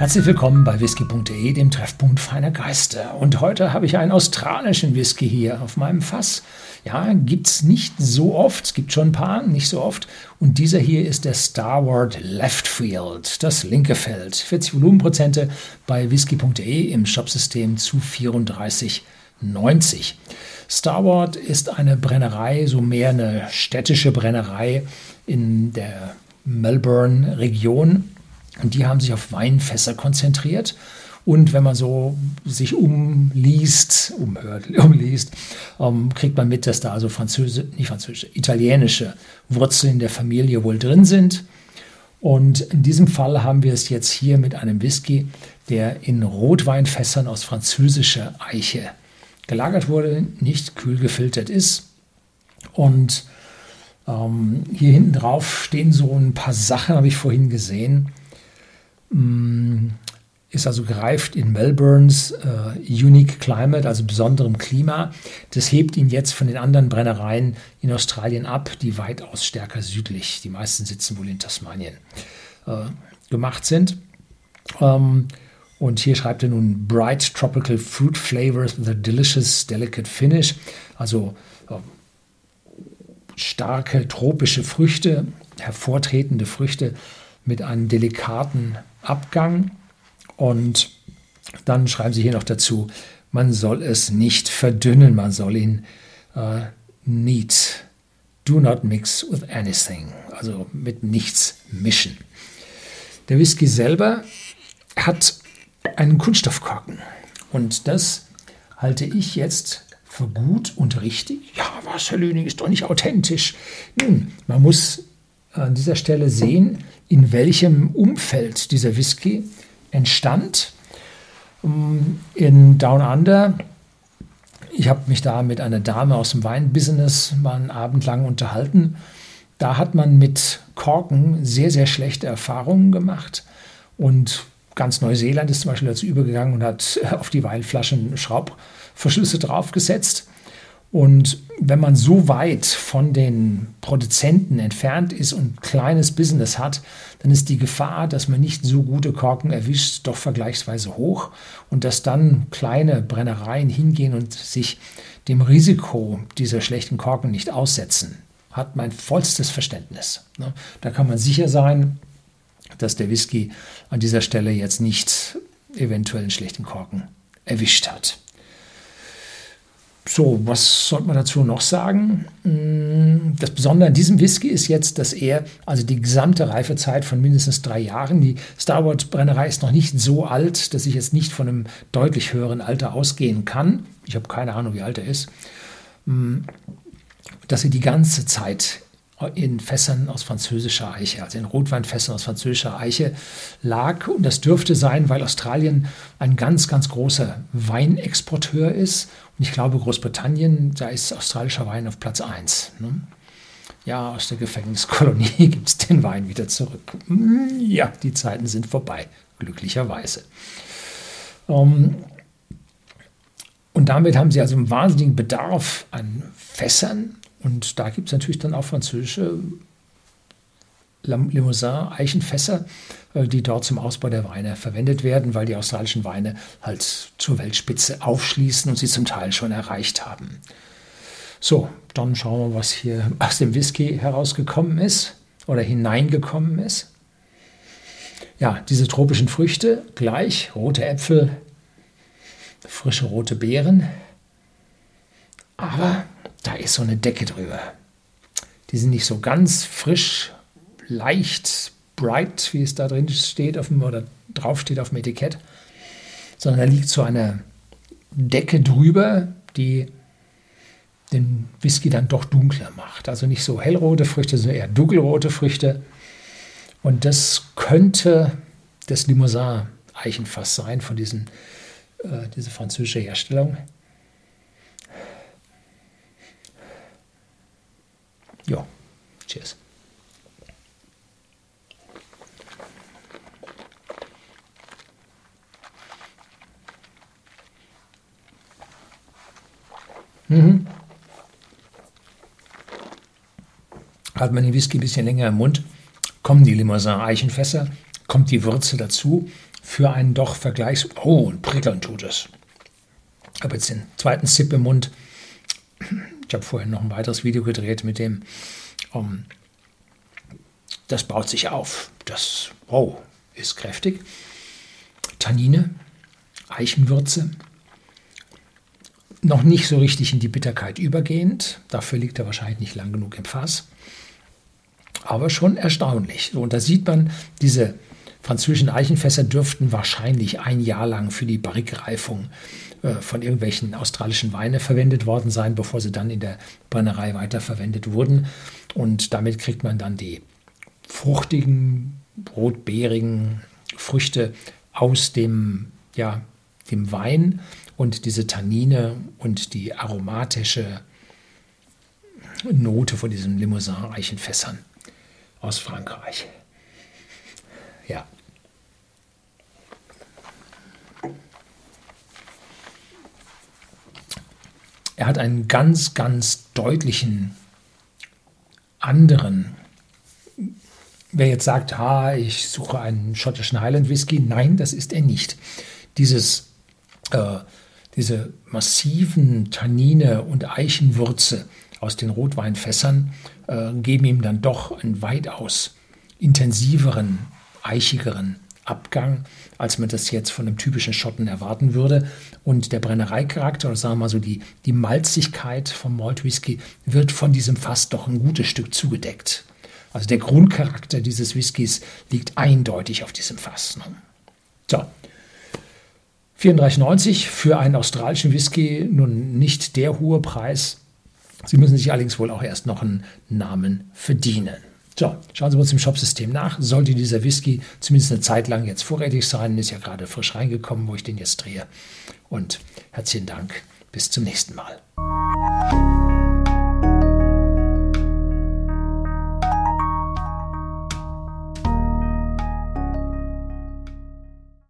Herzlich willkommen bei whisky.de, dem Treffpunkt feiner Geister. Und heute habe ich einen australischen Whisky hier auf meinem Fass. Ja, gibt es nicht so oft, es gibt schon ein paar, nicht so oft. Und dieser hier ist der Starward Leftfield, das linke Feld. 40 Volumenprozente bei whisky.de im Shopsystem zu 34,90. Starward ist eine Brennerei, so mehr eine städtische Brennerei in der Melbourne-Region und die haben sich auf Weinfässer konzentriert. Und wenn man so sich umliest, umhört, umliest, ähm, kriegt man mit, dass da also französische, nicht französische, italienische Wurzeln der Familie wohl drin sind. Und in diesem Fall haben wir es jetzt hier mit einem Whisky, der in Rotweinfässern aus französischer Eiche gelagert wurde, nicht kühl gefiltert ist. Und ähm, hier hinten drauf stehen so ein paar Sachen, habe ich vorhin gesehen. Mm, ist also gereift in Melbournes äh, Unique Climate, also besonderem Klima. Das hebt ihn jetzt von den anderen Brennereien in Australien ab, die weitaus stärker südlich, die meisten sitzen wohl in Tasmanien, äh, gemacht sind. Ähm, und hier schreibt er nun Bright Tropical Fruit Flavors with a delicious delicate finish, also äh, starke tropische Früchte, hervortretende Früchte mit einem delikaten Abgang. Und dann schreiben sie hier noch dazu, man soll es nicht verdünnen, man soll ihn äh, neat, do not mix with anything, also mit nichts mischen. Der Whisky selber hat einen Kunststoffkorken und das halte ich jetzt für gut und richtig. Ja, was, Herr Lüning, ist doch nicht authentisch. Nun, man muss an dieser Stelle sehen, in welchem Umfeld dieser Whisky entstand. Ähm, in Down Under, ich habe mich da mit einer Dame aus dem Weinbusiness mal einen Abend lang unterhalten. Da hat man mit Korken sehr, sehr schlechte Erfahrungen gemacht. Und ganz Neuseeland ist zum Beispiel dazu übergegangen und hat auf die Weinflaschen Schraubverschlüsse draufgesetzt. Und wenn man so weit von den Produzenten entfernt ist und kleines Business hat, dann ist die Gefahr, dass man nicht so gute Korken erwischt, doch vergleichsweise hoch und dass dann kleine Brennereien hingehen und sich dem Risiko dieser schlechten Korken nicht aussetzen, hat mein vollstes Verständnis. Ne? Da kann man sicher sein, dass der Whisky an dieser Stelle jetzt nicht eventuell einen schlechten Korken erwischt hat. So, was sollte man dazu noch sagen? Mm, das Besondere an diesem Whisky ist jetzt, dass er, also die gesamte Reifezeit von mindestens drei Jahren, die Starboard Brennerei ist noch nicht so alt, dass ich jetzt nicht von einem deutlich höheren Alter ausgehen kann. Ich habe keine Ahnung, wie alt er ist. Mm, dass er die ganze Zeit in Fässern aus französischer Eiche, also in Rotweinfässern aus französischer Eiche lag. Und das dürfte sein, weil Australien ein ganz, ganz großer Weinexporteur ist. Und ich glaube, Großbritannien, da ist australischer Wein auf Platz 1. Ne? Ja, aus der Gefängniskolonie gibt es den Wein wieder zurück. Hm, ja, die Zeiten sind vorbei, glücklicherweise. Ähm, und damit haben sie also einen wahnsinnigen Bedarf an Fässern, und da gibt es natürlich dann auch französische Limousin-Eichenfässer, äh, die dort zum Ausbau der Weine verwendet werden, weil die australischen Weine halt zur Weltspitze aufschließen und sie zum Teil schon erreicht haben. So, dann schauen wir, was hier aus dem Whisky herausgekommen ist oder hineingekommen ist. Ja, diese tropischen Früchte, gleich rote Äpfel, frische rote Beeren, aber da ist so eine Decke drüber. Die sind nicht so ganz frisch, leicht, bright, wie es da drin steht auf dem, oder drauf steht auf dem Etikett, sondern da liegt so eine Decke drüber, die den Whisky dann doch dunkler macht. Also nicht so hellrote Früchte, sondern eher dunkelrote Früchte. Und das könnte das Limousin-Eichenfass sein von diesen, äh, dieser französischen Herstellung. Ja, cheers. Mhm. Hat man den Whisky ein bisschen länger im Mund, kommen die Limousin-Eichenfässer, kommt die Würze dazu für einen doch vergleichs... Oh, und prickeln tut es. Habe jetzt den zweiten Sip im Mund. Ich habe vorhin noch ein weiteres Video gedreht mit dem. Um, ähm, das baut sich auf. Das oh, ist kräftig. Tannine, Eichenwürze. Noch nicht so richtig in die Bitterkeit übergehend. Dafür liegt er wahrscheinlich nicht lang genug im Fass. Aber schon erstaunlich. und da sieht man, diese französischen Eichenfässer dürften wahrscheinlich ein Jahr lang für die Barrikreifung äh, von irgendwelchen australischen Weine verwendet worden sein, bevor sie dann in der Brennerei weiterverwendet wurden. Und damit kriegt man dann die fruchtigen, rotbeerigen Früchte aus dem, ja, dem Wein und diese Tannine und die aromatische Note von diesen Limousin-Eichenfässern aus Frankreich. Ja. Er hat einen ganz, ganz deutlichen anderen. Wer jetzt sagt, ha, ich suche einen schottischen Highland Whisky, nein, das ist er nicht. Dieses, äh, diese massiven Tannine und Eichenwürze aus den Rotweinfässern äh, geben ihm dann doch einen weitaus intensiveren, eichigeren Abgang, als man das jetzt von einem typischen Schotten erwarten würde. Und der Brennereicharakter, oder sagen wir mal so die, die Malzigkeit vom Malt Whisky, wird von diesem Fass doch ein gutes Stück zugedeckt. Also der Grundcharakter dieses Whiskys liegt eindeutig auf diesem Fass. Ne? So. 34,90 für einen australischen Whisky, nun nicht der hohe Preis. Sie müssen sich allerdings wohl auch erst noch einen Namen verdienen. So, schauen Sie uns im Shopsystem nach. Sollte dieser Whisky zumindest eine Zeit lang jetzt vorrätig sein, ist ja gerade frisch reingekommen, wo ich den jetzt drehe. Und herzlichen Dank. Bis zum nächsten Mal.